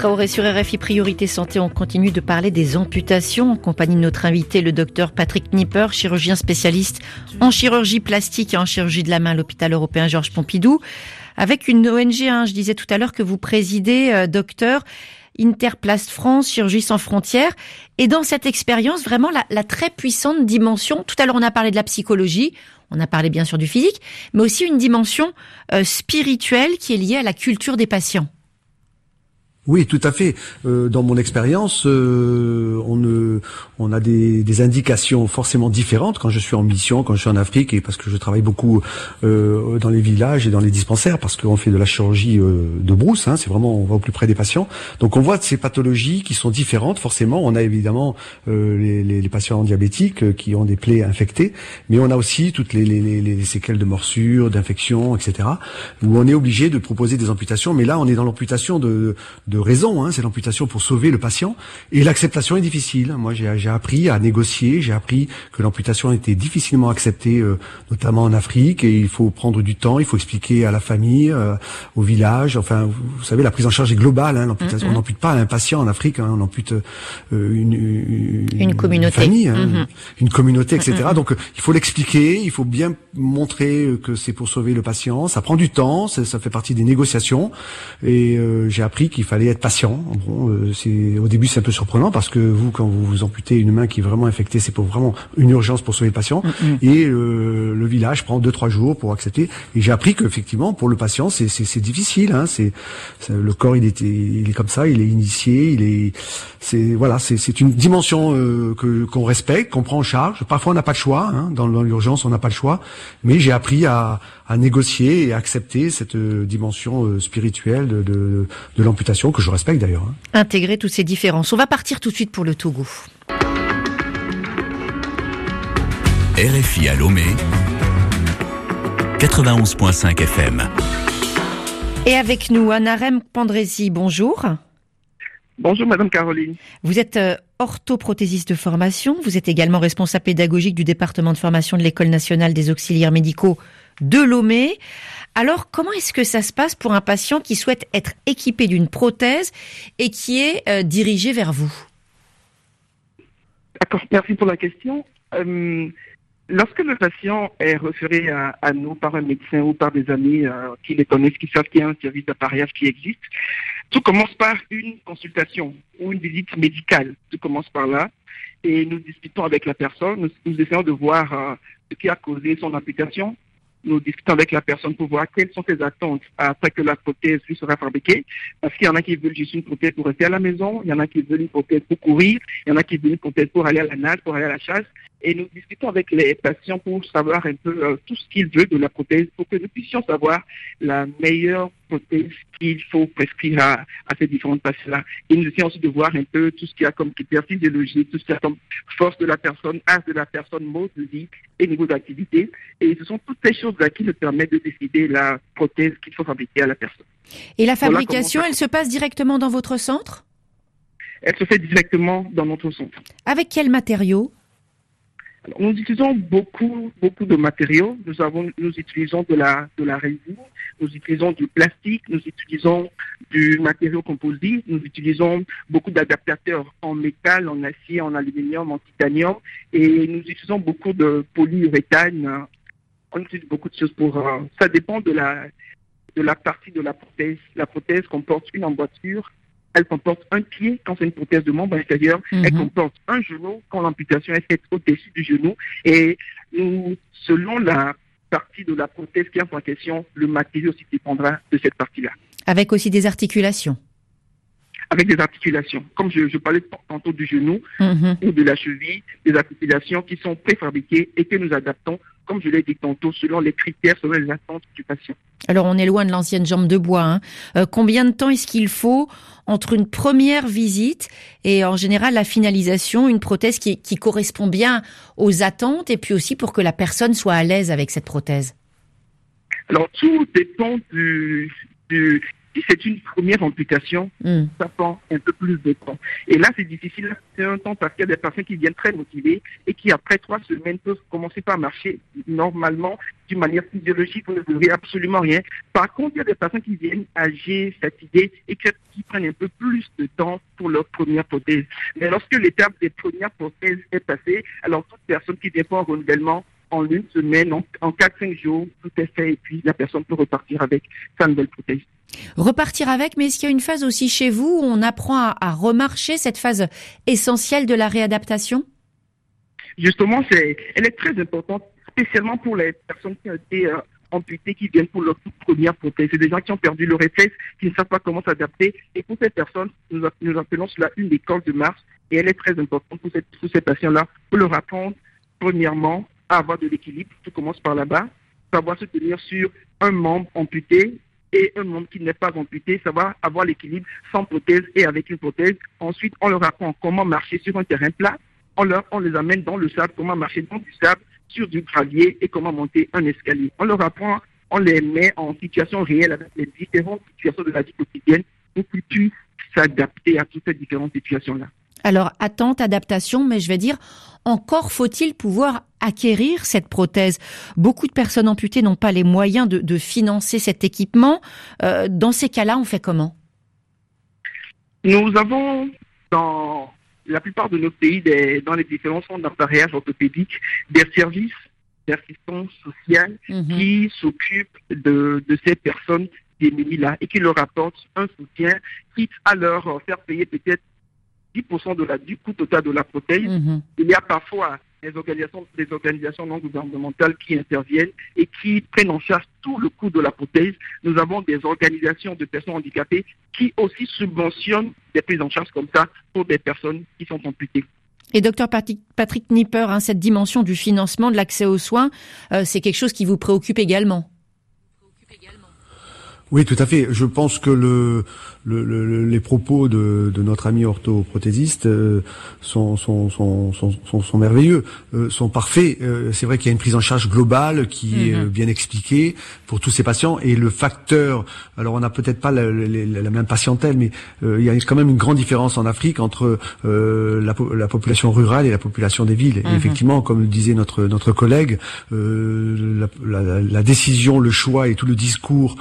Traoré sur RFI Priorité Santé, on continue de parler des amputations en compagnie de notre invité, le docteur Patrick Nipper, chirurgien spécialiste en chirurgie plastique et en chirurgie de la main à l'hôpital européen Georges Pompidou. avec une ONG. Hein, je disais tout à l'heure que vous présidez, euh, docteur. Interplast France, Chirurgie sans frontières. Et dans cette expérience, vraiment la, très puissante dimension, tout à l'heure on a parlé de la psychologie, on a parlé bien sûr du physique, mais aussi une dimension euh, spirituelle qui est liée à la culture des patients.
Oui, tout à fait. Euh, dans mon expérience, euh, on, ne, on a des, des, indications forcément différentes quand je suis en mission, quand je suis en Afrique, et parce que je travaille beaucoup euh, dans les villages et dans les dispensaires, parce qu'on fait de la chirurgie euh, de brousse. Hein, c'est vraiment on va au plus près des patients. Donc on voit ces pathologies qui sont différentes. Forcément, on a évidemment euh, les, les, les, patients diabétiques qui ont des plaies infectées, mais on a aussi toutes les, les séquelles de morsures, d'infections, etc. Où on est obligé de proposer des amputations. Mais là, on est dans l'amputation de de raison, hein, c'est l'amputation pour sauver le patient, et l'acceptation est difficile. Moi, j'ai appris à négocier, j'ai appris que l'amputation était difficilement acceptée, euh, notamment en Afrique, et il faut prendre du temps, il faut expliquer à la famille, euh, au village. Enfin, vous, savez, la prise en charge est globale. Hein, l'amputation, mm-hmm. on n'ampute pas un patient en Afrique, hein, on ampute euh, une, une,
une, communauté,
famille, hein, mm-hmm. une communauté, etc. Mm-hmm. Donc, il faut l'expliquer, il faut bien montrer que c'est pour sauver le patient. Ça prend du temps, ça, ça fait partie des négociations, et j'ai appris qu'il fallait être patient. Bon, euh, c'est au début c'est un peu surprenant parce que vous quand vous vous amputez une main qui est vraiment infectée, c'est pour vraiment une urgence pour sauver le patient. Mm, mm. Et euh, le village prend deux trois jours pour accepter. Et j'ai appris qu'effectivement pour le patient c'est difficile. Hein, c'est le corps il est il est comme ça, il est initié, il est c'est voilà c'est c'est une dimension euh, que qu'on respecte, qu'on prend en charge. Parfois on n'a pas de choix. Hein, dans, dans l'urgence on n'a pas le choix. Mais j'ai appris à à négocier et accepter cette euh, dimension euh, spirituelle de, de, de l'amputation, que je respecte d'ailleurs. Hein.
Intégrer toutes ces différences. On va partir tout de suite pour le Togo.
RFI à Lomé, 91.5 FM.
Et avec nous, Anarem Pandresi, bonjour.
Bonjour Madame Caroline.
Vous êtes euh, orthoprothésiste de formation, vous êtes également responsable pédagogique du département de formation de l'École nationale des auxiliaires médicaux de Lomé. Alors, comment est-ce que ça se passe pour un patient qui souhaite être équipé d'une prothèse et qui est euh, dirigé vers vous?
D'accord, merci pour la question. Euh, lorsque le patient est référé à, nous par un médecin ou par des amis euh, qui les connaissent, qui savent qu'il y a un service d'appareillage qui existe, tout commence par une consultation ou une visite médicale. Tout commence par là. Et nous discutons avec la personne, nous, essayons de voir ce qui a causé son application, nous discutons avec la personne pour voir quelles sont ses attentes après que la prothèse lui sera fabriquée. Parce qu'il y en a qui veulent juste une prothèse pour rester à la maison, il y en a qui veulent une prothèse pour courir, il y en a qui veulent une prothèse pour aller à la nage, pour aller à la chasse. Et nous discutons avec les patients pour savoir un peu euh, tout ce qu'ils veulent de la prothèse pour que nous puissions savoir la meilleure prothèse qu'il faut prescrire à, ces différentes patients-là. Et nous essayons aussi de voir un peu tout ce qu'il y a comme critères physiologiques, tout ce qu'il y a comme force de la personne, âge de la personne, mode de vie et niveau d'activité. Et ce sont toutes ces choses-là qui nous permettent de décider la prothèse qu'il faut fabriquer à la personne.
Et la fabrication, elle se passe directement dans votre centre?
Elle se fait directement dans notre centre.
Avec quels matériaux
nous utilisons beaucoup, beaucoup de matériaux. Nous avons, nous utilisons de la, de la résine, nous utilisons du plastique, nous utilisons du matériau composite, nous utilisons beaucoup d'adaptateurs en métal, en acier, en aluminium, en titanium, et nous utilisons beaucoup de polyuréthane. On utilise beaucoup de choses pour. Euh, ça dépend de la, de la partie de la prothèse. La prothèse comporte une emboîture elle comporte un pied quand c'est une prothèse de membre inférieur, elle mhm. comporte un genou quand l'amputation est faite au-dessus du genou. Et nous, selon la partie de la prothèse qui est en question, le matériau aussi dépendra de cette partie-là.
Avec aussi des articulations
avec des articulations. Comme je, parlais tantôt du genou mhm. ou de la cheville, des articulations qui sont préfabriquées et que nous adaptons, comme je l'ai dit tantôt, selon les critères, selon les attentes du patient.
Alors on est loin de l'ancienne jambe de bois. Hein. Euh, combien de temps est-ce qu'il faut entre une première visite et en général la finalisation, une prothèse qui, correspond bien aux attentes et puis aussi pour que la personne soit à l'aise avec cette prothèse?
Alors tout dépend du, du, si c'est une première amputation, hmm. ça prend un peu plus de temps. Et là, c'est difficile, c'est un temps parce qu'il y a des personnes qui viennent très motivées et qui, après trois semaines, peuvent commencer par marcher normalement d'une manière physiologique. Vous ne devriez absolument rien. Par contre, il y a des personnes qui viennent âgées, fatiguées et qui, prennent un peu plus de temps pour leur première prothèse. Mais lorsque l'étape des premières prothèses est passée, alors toute personne qui pour un renouvellement en une semaine, en, en 4-5 jours, tout est fait et puis la personne peut repartir avec sa nouvelle prothèse.
Repartir avec, mais est-ce qu'il y a une phase aussi chez vous où on apprend à, remarcher cette phase essentielle de la réadaptation?
Justement, c'est, elle est très importante, spécialement pour les personnes qui ont été euh, amputées, qui viennent pour leur toute première prothèse. C'est des gens qui ont perdu le réflexe, qui ne savent pas comment s'adapter. Et pour ces personnes, nous, appelons cela une école de marche. Et elle est très importante pour, pour ces patients-là, pour leur apprendre, premièrement, à avoir de l'équilibre. Tout commence par là-bas. Savoir se tenir sur un membre amputé et un membre qui n'est pas amputé, savoir avoir l'équilibre sans prothèse et avec une prothèse. Ensuite, on leur apprend comment marcher sur un terrain plat. On, leur, on les amène dans le sable, comment marcher dans du sable, sur du gravier et comment monter un escalier. On leur apprend, on les met en situation réelle avec les différentes situations de la vie quotidienne pour qu'ils puissent s'adapter à toutes ces différentes situations-là.
Alors, attente, adaptation, mais je vais dire, encore faut-il pouvoir acquérir cette prothèse. Beaucoup de personnes amputées n'ont pas les moyens de, financer cet équipement. Euh, dans ces cas-là, on fait comment?
Nous avons dans la plupart de nos pays, dans les différents centres d'appareillage orthopédique, des services d'assistance sociale mhm. qui s'occupent de, ces personnes démunies-là et qui leur apportent un soutien, quitte à leur faire payer peut-être 10% de la, du coût total de la prothèse. Mhm. Il y a parfois des organisations, des organisations non gouvernementales qui interviennent et qui prennent en charge tout le coût de la prothèse. Nous avons des organisations de personnes handicapées qui aussi subventionnent des prises en charge comme ça pour des personnes qui sont amputées.
Et docteur Patrick, Nipper, hein, cette dimension du financement de l'accès aux soins, euh, c'est quelque chose qui vous préoccupe également.
Oui, tout à fait. Je pense que le, le, les propos de, de, notre ami orthoprothésiste euh, sont, sont, sont, sont, merveilleux, euh, sont parfaits. Euh, c'est vrai qu'il y a une prise en charge globale qui est mhm. bien expliquée pour tous ces patients et le facteur. Alors on n'a peut-être pas la, la, même patientèle, mais il y a quand même une grande différence en Afrique entre la, la, population rurale et la population des villes. Et mhm. effectivement, comme le disait notre notre collègue, la, décision, le choix et tout le discours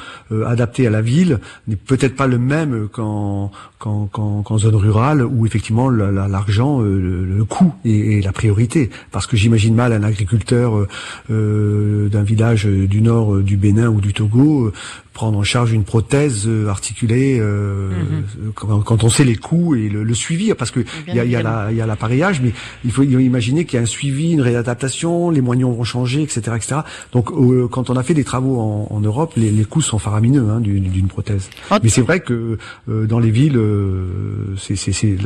adapté à la ville n'est peut-être pas le même qu'en qu'en zone rurale où effectivement l'argent, euh, le, coût est, la priorité. Parce que j'imagine mal un agriculteur euh, euh, d'un village du nord du Bénin ou du Togo prendre en charge une prothèse articulée mhm. quand, on sait les coûts et le, suivi parce que il y a, y a l'appareillage mais il faut imaginer qu'il y a un suivi une réadaptation les moignons vont changer etc etc donc quand on a fait des travaux en, Europe les, les, coûts sont faramineux hein, d'une prothèse mais c'est vrai que dans les villes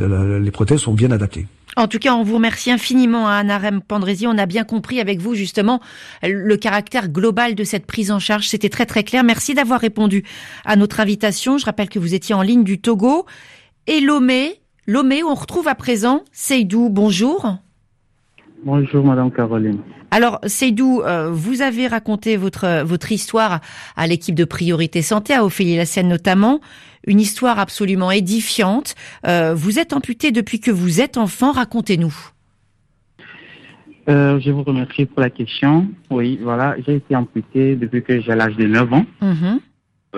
euh, les prothèses sont bien adaptées.
En tout cas, on vous remercie infiniment, à hein, Anarem Pandrési. On a bien compris avec vous, justement, le caractère global de cette prise en charge. C'était très, très clair. Merci d'avoir répondu à notre invitation. Je rappelle que vous étiez en ligne du Togo. Et Lomé, Lomé, on retrouve à présent Seydou. Bonjour.
Bonjour, Madame Caroline.
Alors, Seydou, euh, vous avez raconté votre, votre histoire à l'équipe de Priorité Santé, à Ophélie Lassienne notamment une histoire absolument édifiante. Euh, vous êtes amputé depuis que vous êtes enfant, racontez-nous.
Euh, je vous remercie pour la question. Oui, voilà, j'ai été amputé depuis que j'ai l'âge de 9 ans. Mhm.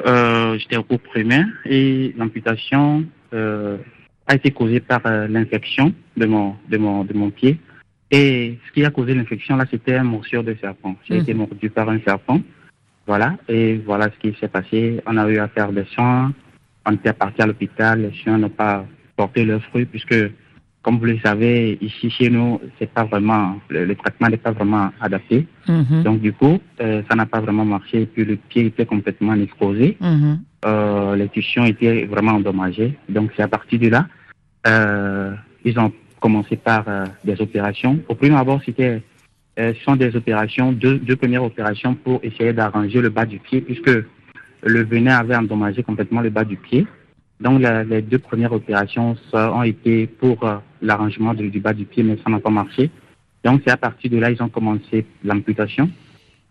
Euh, j'étais au cours primaire et l'amputation a été causée par l'infection de mon, de, mon, de mon pied. Et ce qui a causé l'infection, là, c'était un morsure de serpent. J'ai mhm. été mordu par un serpent. Voilà, et voilà ce qui s'est passé. On a eu à faire des soins, on était parti à l'hôpital, les chiens n'ont pas porté leurs fruits puisque, comme vous le savez, ici chez nous, c'est pas vraiment le, traitement n'est pas vraiment adapté. Mhm. Donc du coup, euh, ça n'a pas vraiment marché. Et puis le pied était complètement exposé. Mhm. Euh, les tissus étaient vraiment endommagés. Donc c'est à partir de là, euh, ils ont commencé par des opérations. Au premier abord, c'était ce sont des opérations, deux, deux premières opérations pour essayer d'arranger le bas du pied puisque le venin avait endommagé complètement le bas du pied. Donc les deux premières opérations ont été pour euh, l'arrangement du, bas du pied, mais ça n'a pas marché. Donc c'est à partir de là ils ont commencé l'amputation.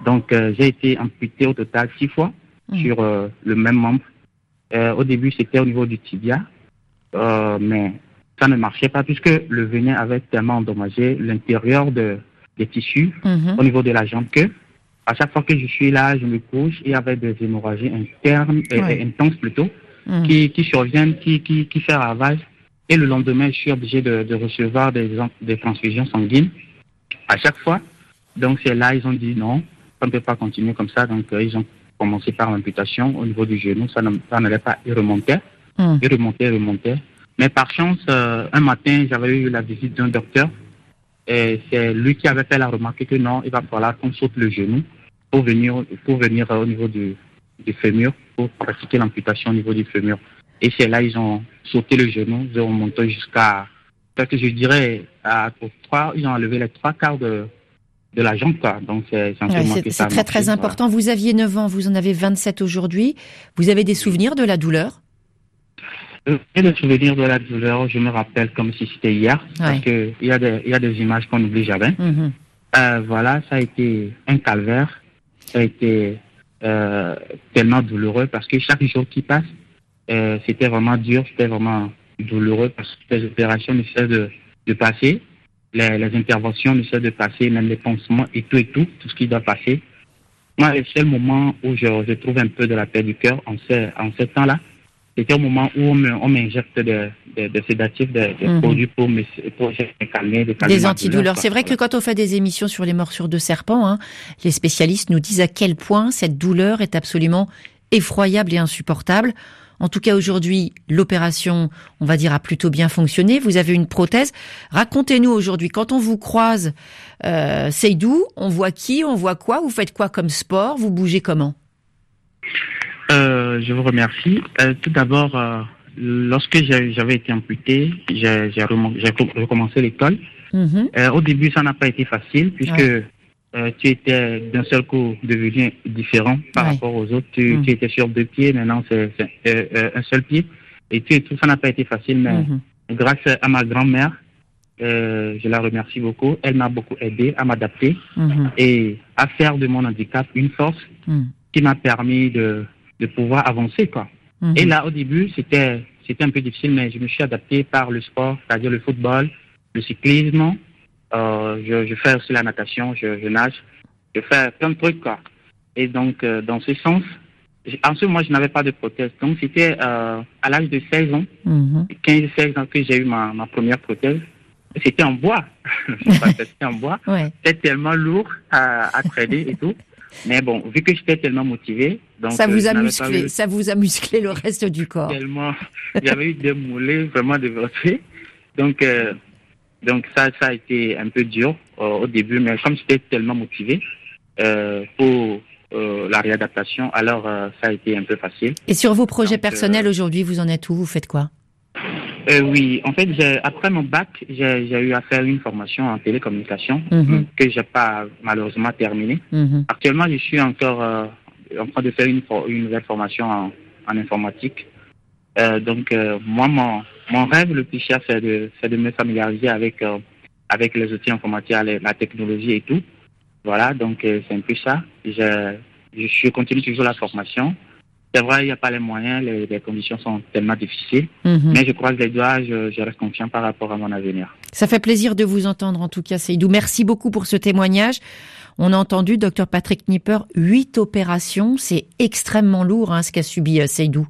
Donc euh, j'ai été amputé au total six fois mmh. sur euh, le même membre. au début c'était au niveau du tibia, mais ça ne marchait pas puisque le venin avait tellement endommagé l'intérieur de, des tissus mmh. au niveau de la jambe que à chaque fois que je suis là, je me couche, y avait des hémorragies internes, et, intenses plutôt, mm. qui, qui surviennent, qui, qui, qui font ravage. Et le lendemain, je suis obligé de, de recevoir des, des transfusions sanguines. À chaque fois, Donc c'est là ils ont dit non, on ne peut pas continuer comme ça. Donc ils ont commencé par l'amputation au niveau du genou. Ça n'allait pas, il remontait, mm. il remontait, il remontait. Mais par chance, un matin, j'avais eu la visite d'un docteur et c'est lui qui avait fait la remarque que non, il va falloir qu'on saute le genou pour venir, pour venir au niveau du, du fémur, pour pratiquer l'amputation au niveau du fémur. Et c'est là ils ont sauté le genou, ils ont monté jusqu'à, que je dirais, à trois, ils ont enlevé les trois quarts de, de la jambe. Quoi. Donc c'est
C'est très très important. Vous aviez 9 ans, vous en avez 27 aujourd'hui. Vous avez des souvenirs de la douleur?
Le souvenir de la douleur, je me rappelle comme si c'était hier, parce qu'il y, a des, y a des images qu'on n'oublie jamais. Mm-hmm. Euh, voilà, ça a été un calvaire, ça a été euh, tellement douloureux parce que chaque jour qui passe, euh, c'était vraiment dur, c'était vraiment douloureux parce que les opérations ne cessent de, de passer, les, les, interventions ne cessent de passer, même les pansements et tout et tout, tout ce qui doit passer. Moi, le seul moment où je, je trouve un peu de la paix du cœur en ce, en ce temps-là, c'était au moment où on m'injecte des, sédatifs, des, mhm. produits pour me, pour calmer,
des, des antidouleurs. C'est vrai que quand on fait des émissions sur les morsures de serpents, hein, les spécialistes nous disent à quel point cette douleur est absolument effroyable et insupportable. En tout cas, aujourd'hui, l'opération, on va dire, a plutôt bien fonctionné. Vous avez une prothèse. Racontez-nous aujourd'hui, quand on vous croise, euh, Seydou, on voit qui, on voit quoi, vous faites quoi comme sport, vous bougez comment?
Euh, je vous remercie. Euh, tout d'abord, euh, lorsque j'avais été amputé, j'ai recommencé l'école. Mhm. au début, ça n'a pas été facile puisque tu étais d'un seul coup devenu différent par rapport aux autres. Tu, mhm. étais sur deux pieds, maintenant c'est un seul pied. Et tout ça n'a pas été facile, mais mhm. grâce à ma grand-mère, je la remercie beaucoup. Elle m'a beaucoup aidé à m'adapter et à faire de mon handicap une force qui m'a permis de, de pouvoir avancer, quoi. Mhm. Et là, au début, c'était, c'était un peu difficile, mais je me suis adapté par le sport, c'est-à-dire le football, le cyclisme. Euh, je, je, fais aussi la natation, je, je, nage, je fais plein de trucs, quoi. Et donc, euh, dans ce sens, en ce moment, je n'avais pas de prothèse. Donc, c'était euh, à l'âge de 16 ans, 15-16 mhm. ans que j'ai eu ma, ma première prothèse. C'était en bois. (laughs) c'était en bois. (laughs) Ouais. C'était tellement lourd à, à traîner et tout. Mais bon, vu que j'étais tellement motivé, donc
ça vous euh, a musclé, ça vous a musclé le reste du corps.
Tellement, j'avais eu des moulets vraiment développés, donc euh, donc ça ça a été un peu dur euh, au début, mais comme j'étais tellement motivé pour la réadaptation, alors ça a été un peu facile.
Et sur vos projets personnels aujourd'hui, vous en êtes où? Vous faites quoi?
Oui, en fait, après mon bac, j'ai eu à faire une formation en télécommunication mhm. que j'ai pas malheureusement terminée. Mhm. Actuellement, je suis encore en train de faire une, une nouvelle formation en, en informatique. Euh, donc, euh, moi, mon, mon rêve le plus cher, c'est de, de me familiariser avec, euh, avec les outils informatiques, la technologie et tout. Voilà, donc c'est un peu ça. Je, je continue toujours la formation. C'est vrai, il n'y a pas les moyens, les, conditions sont tellement difficiles. Mhm. Mais je croise les doigts, je, reste confiant par rapport à mon avenir.
Ça fait plaisir de vous entendre en tout cas, Seydou. Merci beaucoup pour ce témoignage. On a entendu, docteur Patrick Nipper, huit opérations. C'est extrêmement lourd hein, ce qu'a subi euh, Seydou.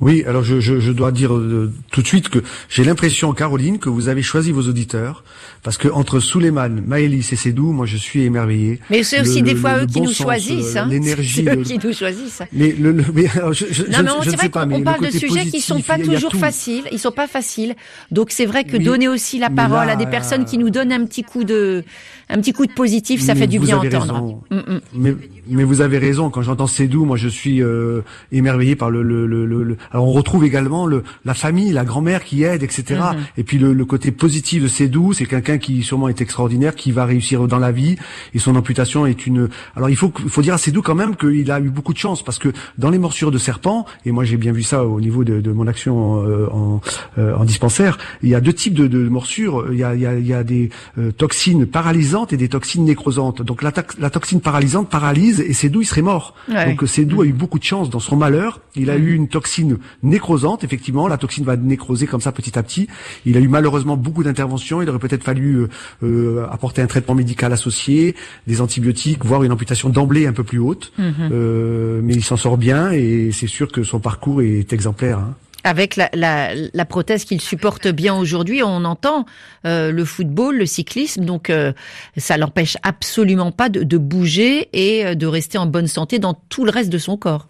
Oui, alors je, je, je dois dire euh, tout de suite que j'ai l'impression, Caroline, que vous avez choisi vos auditeurs, parce que entre Suleiman, Maëlys et Sédou, moi je suis émerveillé.
Mais c'est aussi des fois eux qui nous choisissent, hein. (laughs) L'énergie, eux qui nous choisissent.
Mais le, mais je, je, non, mais
vrai qu'on parle de sujets qui sont pas toujours faciles, ils sont pas faciles. Donc c'est vrai que donner aussi la parole à des personnes qui nous donnent un petit coup de, un petit coup de positif, ça fait du bien entendre.
Mm, mm. Mais, mais vous avez raison. Quand j'entends Sédou, moi je suis euh, émerveillé par le, le, le, le, Alors on retrouve également le, la famille, la grand-mère qui aide, etc. Mm-hmm. Et puis le, le côté positif de Sédou, c'est quelqu'un qui sûrement est extraordinaire, qui va réussir dans la vie. Et son amputation est une. Alors il faut, il faut dire à Sédou quand même qu'il a eu beaucoup de chance parce que dans les morsures de serpent, et moi j'ai bien vu ça au niveau de, de mon action en, euh, en, euh, en, dispensaire, il y a deux types de, de morsures. Il y a, il y a, il y a des toxines paralysantes et des toxines nécrosantes. Donc la, la toxine paralysante paralyse et Sédou il serait mort. Donc Sédou a eu beaucoup de chance dans son malheur. Il a eu une toxine nécrosante, effectivement. La toxine va nécroser comme ça petit à petit. Il a eu malheureusement beaucoup d'interventions. Il aurait peut-être fallu euh, euh, apporter un traitement médical associé, des antibiotiques, voire une amputation d'emblée un peu plus haute. Mhm. euh, mais il s'en sort bien et c'est sûr que son parcours est exemplaire. Hein.
Avec la, la, la prothèse qu'il supporte bien aujourd'hui, on entend euh, le football, le cyclisme, donc euh, ça l'empêche absolument pas de, de bouger et euh, de rester en bonne santé dans tout le reste de son corps.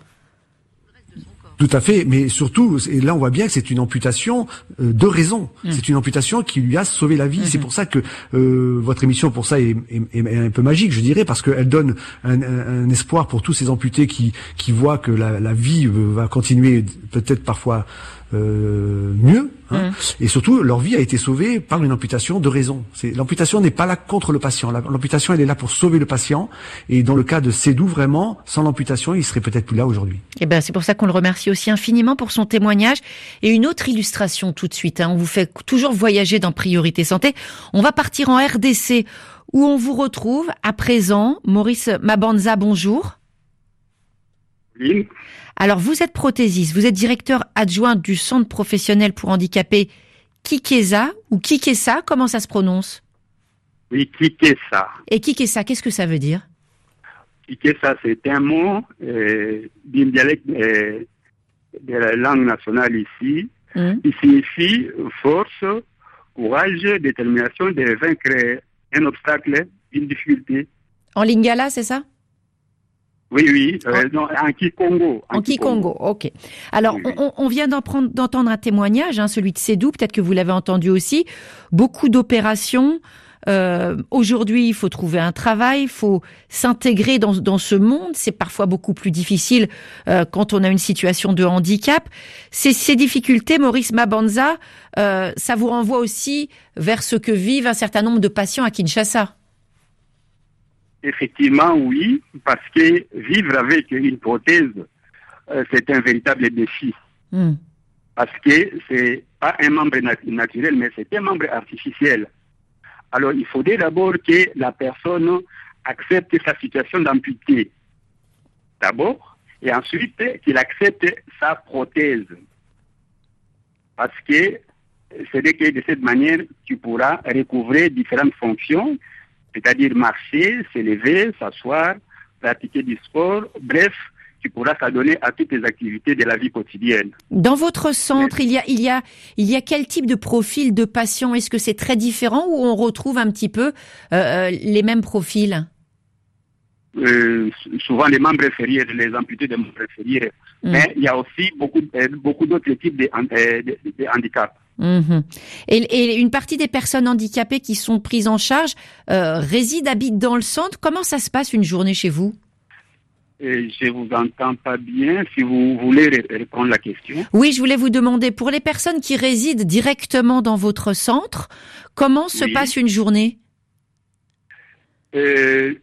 Tout à fait, mais surtout, et là on voit bien que c'est une amputation euh, de raison. Mm. C'est une amputation qui lui a sauvé la vie. C'est mm-hmm. pour ça que euh, votre émission, pour ça, est, un peu magique, je dirais, parce qu'elle donne un, espoir pour tous ces amputés qui, qui voient que la, la vie va continuer, peut-être parfois euh, mieux. Hein. Mm. Et surtout, leur vie a été sauvée par une amputation de raison. L'amputation n'est pas là contre le patient. L'amputation, elle est là pour sauver le patient. Et dans le cas de Cédou, vraiment, sans l'amputation, il serait peut-être plus là aujourd'hui.
Et eh ben, c'est pour ça qu'on le remercie aussi infiniment pour son témoignage. Et une autre illustration tout de suite. Hein. On vous fait toujours voyager dans Priorité Santé. On va partir en RDC où on vous retrouve à présent. Maurice Mabanza, bonjour.
Oui.
Alors, vous êtes prothésiste, vous êtes directeur adjoint du Centre professionnel pour handicapés Kikesa ou Kikesa, comment ça se prononce?
Oui, Kikesa.
Et Kikesa, qu'est-ce que ça veut dire?
Kikesa, c'est un mot euh, d'un dialecte euh, de la langue nationale ici. Hum. Il signifie force, courage, détermination de vaincre un obstacle, une difficulté.
En lingala, c'est ça?
Oui, oui, euh, en Kikongo.
En, Kikongo, ok. Alors, On, vient d'entendre un témoignage, hein, celui de Sédou, peut-être que vous l'avez entendu aussi. Beaucoup d'opérations. Euh, Aujourd'hui, il faut trouver un travail, il faut s'intégrer dans, dans ce monde. C'est parfois beaucoup plus difficile euh, quand on a une situation de handicap. Ces, ces difficultés, Maurice Mabanza, euh, ça vous renvoie aussi vers ce que vivent un certain nombre de patients à Kinshasa.
Effectivement, oui, parce que vivre avec une prothèse, euh, c'est un véritable défi. Hmm. Parce que c'est pas un membre naturel, mais c'est un membre artificiel. Alors, il faudrait d'abord que la personne accepte sa situation d'amputé. D'abord, et ensuite qu'il accepte sa prothèse. Parce que c'est que de cette manière, tu pourras recouvrir différentes fonctions c'est-à-dire marcher, s'élever, s'asseoir, pratiquer du sport, bref, tu pourras s'adonner à toutes les activités de la vie quotidienne.
Dans votre centre, il y a, il y a, il y a quel type de profil de patient? Est-ce que c'est très différent ou on retrouve un petit peu euh, euh, les mêmes profils?
Euh, Souvent les membres inférieurs, les amputés des membres inférieurs. Mm. Mais il y a aussi beaucoup, beaucoup d'autres types de, de handicaps.
Mhm. Et, une partie des personnes handicapées qui sont prises en charge euh, résident, habitent dans le centre. Comment ça se passe une journée chez vous?
Je vous entends pas bien. Si vous voulez répondre à la question.
Oui, je voulais vous demander pour les personnes qui résident directement dans votre centre, comment se passe une journée?
Euh,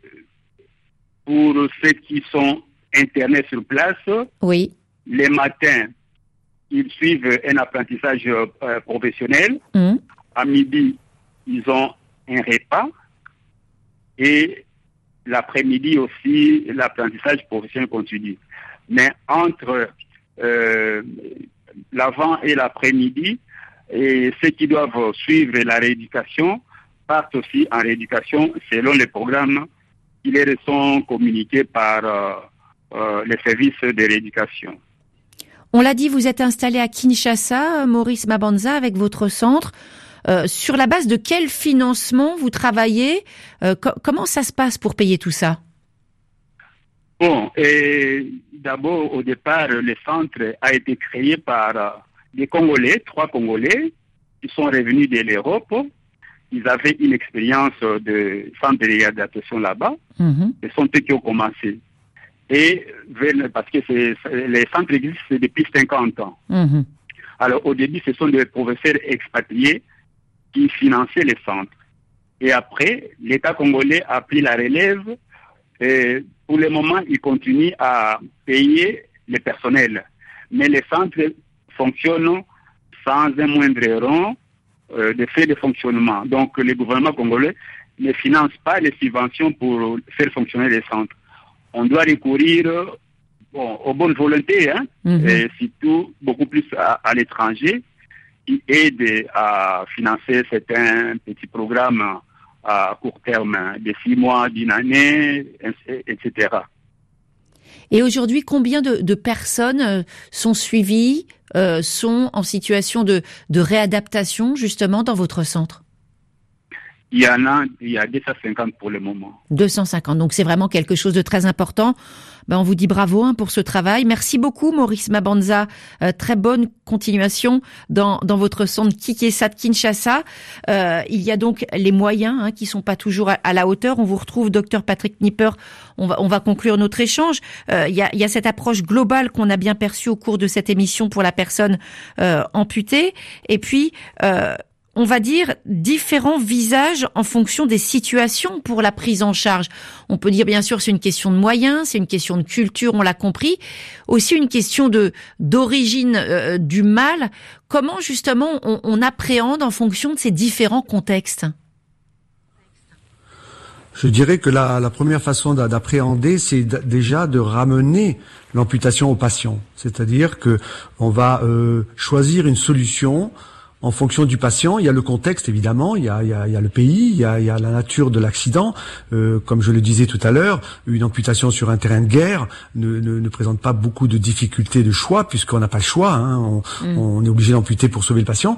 Pour ceux qui sont internés sur place.
Oui.
Les matins, ils suivent un apprentissage euh, professionnel. Mmh. À midi, ils ont un repas. Et l'après-midi aussi, l'apprentissage professionnel continue. Mais entre euh, l'avant et l'après-midi, et ceux qui doivent suivre la rééducation partent aussi en rééducation selon les programmes qui leur sont communiqués par euh, les services de rééducation.
On l'a dit, vous êtes installé à Kinshasa, Maurice Mabanza, avec votre centre. Euh, sur la base de quel financement vous travaillez euh, Comment ça se passe pour payer tout ça?
Bon, d'abord, au départ, le centre a été créé par euh, des Congolais, trois Congolais, qui sont revenus de l'Europe. Ils avaient une expérience de centre de réadaptation là-bas. Mm Ce sont eux qui ont commencé et parce que les centres existent depuis 50 ans. Mhm. Alors au début, ce sont des professeurs expatriés qui finançaient les centres. Et après, l'État congolais a pris la relève et pour le moment, il continue à payer les personnels. Mais les centres fonctionnent sans un moindre rond euh, de frais de fonctionnement. Donc le gouvernement congolais ne finance pas les subventions pour faire fonctionner les centres on doit recourir aux bonnes volontés, hein, mhm. et surtout beaucoup plus à, l'étranger, qui aident à financer certains petits programmes à court terme, de six mois, d'une année, etc.
Et aujourd'hui, combien de, personnes euh, sont suivies, euh, sont en situation de, de réadaptation justement dans votre centre?
Il y en a, il y a 250 pour le moment.
250, donc c'est vraiment quelque chose de très important. Ben, on vous dit bravo hein, pour ce travail. Merci beaucoup Maurice Mabanza. Euh, très bonne continuation dans, dans votre centre Kikesa de Kinshasa. Euh, il y a donc les moyens hein, qui sont pas toujours à, la hauteur. On vous retrouve, docteur Patrick Nipper. On va, on va conclure notre échange. Euh, il, y a, il y a cette approche globale qu'on a bien perçue au cours de cette émission pour la personne euh, amputée. Et puis, euh, on va dire, différents visages en fonction des situations pour la prise en charge. On peut dire bien sûr c'est une question de moyens, c'est une question de culture, on l'a compris, aussi une question de d'origine euh, du mal. Comment justement on, appréhende en fonction de ces différents contextes?
Je dirais que la, la première façon d'appréhender, c'est déjà de ramener l'amputation au patient. C'est-à-dire que on va euh, choisir une solution en fonction du patient, il y a le contexte évidemment, il y a, il y a, il y a le pays, il y a, il y a, la nature de l'accident. Euh, comme je le disais tout à l'heure, une amputation sur un terrain de guerre ne, ne, ne présente pas beaucoup de difficultés de choix puisqu'on n'a pas le choix. Hein, on, mm. on, est obligé d'amputer pour sauver le patient.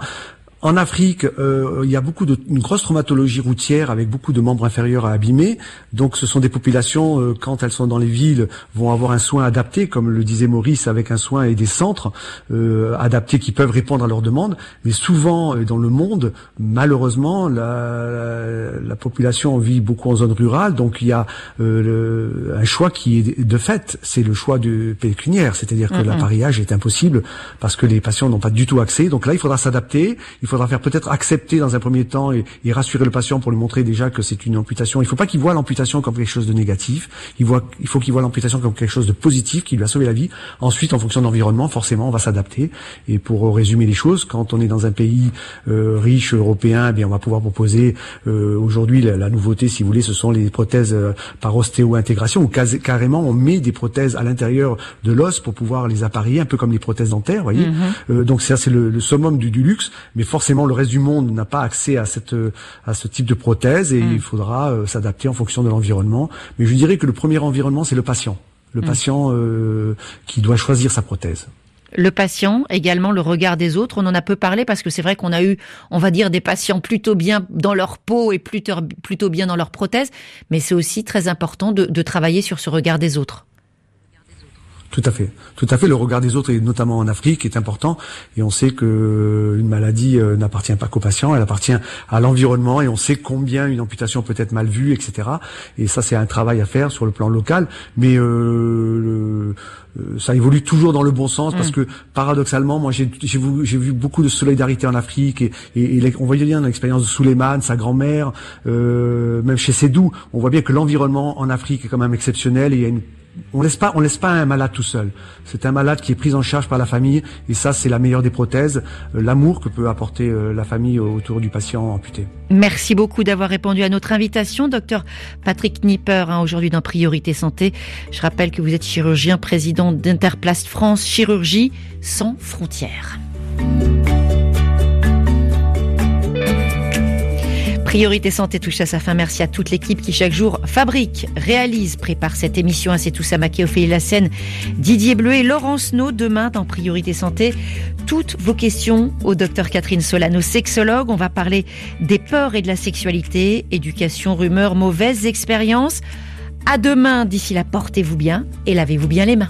En Afrique, euh, il y a beaucoup de une grosse traumatologie routière avec beaucoup de membres inférieurs à abîmer. Donc, ce sont des populations euh, quand elles sont dans les villes vont avoir un soin adapté, comme le disait Maurice, avec un soin et des centres euh, adaptés qui peuvent répondre à leurs demandes. Mais souvent, dans le monde, malheureusement, la, la, population vit beaucoup en zone rurale. Donc, il y a le, un choix qui est de fait, c'est le choix du pécuniaire, c'est-à-dire que l'appareillage est impossible parce que les patients n'ont pas du tout accès. Donc là, il faudra s'adapter il faudra faire peut-être accepter dans un premier temps et, rassurer le patient pour lui montrer déjà que c'est une amputation. Il ne faut pas qu'il voit l'amputation comme quelque chose de négatif. Il, voit, il faut qu'il voit l'amputation comme quelque chose de positif qui lui a sauvé la vie. Ensuite, en fonction de l'environnement, forcément, on va s'adapter. Et pour résumer les choses, quand on est dans un pays euh, riche européen, eh bien, on va pouvoir proposer euh, aujourd'hui la, nouveauté, si vous voulez, ce sont les prothèses euh, par ostéo-intégration où carrément on met des prothèses à l'intérieur de l'os pour pouvoir les appareiller, un peu comme les prothèses dentaires, voyez. Mm-hmm. donc ça, c'est le, summum du, du luxe, mais forcément le reste du monde n'a pas accès à cette à ce type de prothèse et mm. il faudra euh, s'adapter en fonction de l'environnement. Mais je dirais que le premier environnement c'est le patient, le mm. patient euh, qui doit choisir sa prothèse
le patient, également le regard des autres. On en a peu parlé parce que c'est vrai qu'on a eu, on va dire, des patients plutôt bien dans leur peau et plutôt, plutôt bien dans leur prothèse, mais c'est aussi très important de travailler sur ce regard des autres.
Tout à fait, tout à fait. Le regard des autres, et notamment en Afrique, est important. Et on sait que une maladie euh, n'appartient pas qu'au patient, elle appartient à l'environnement. Et on sait combien une amputation peut être mal vue, etc. Et ça, c'est un travail à faire sur le plan local. Mais euh, euh, ça évolue toujours dans le bon sens parce mm. que paradoxalement, moi, j'ai vu, vu, beaucoup de solidarité en Afrique et, et, on voyait bien l'expérience de Suleiman, sa grand-mère, euh, même chez Sédou, on voit bien que l'environnement en Afrique est quand même exceptionnel et il y a une on on laisse pas un malade tout seul. C'est un malade qui est pris en charge par la famille, et ça, c'est la meilleure des prothèses, euh, l'amour que peut apporter euh, la famille autour du patient amputé.
Merci beaucoup d'avoir répondu à notre invitation, docteur Patrick Nipper, hein, aujourd'hui dans Priorité Santé. Je rappelle que vous êtes chirurgien, président d'Interplast France, chirurgie sans frontières. Priorité Santé touche à sa fin. Merci à toute l'équipe qui chaque jour fabrique, réalise, prépare cette émission. C'est tout ça, Maquet, Ophélie Lassène, Didier Bleu et Laurence No. Demain, dans Priorité Santé, toutes vos questions au docteur Catherine Solano, sexologue. On va parler des peurs et de la sexualité, éducation, rumeurs, mauvaises expériences. À demain. D'ici là, portez-vous bien et lavez-vous bien les mains.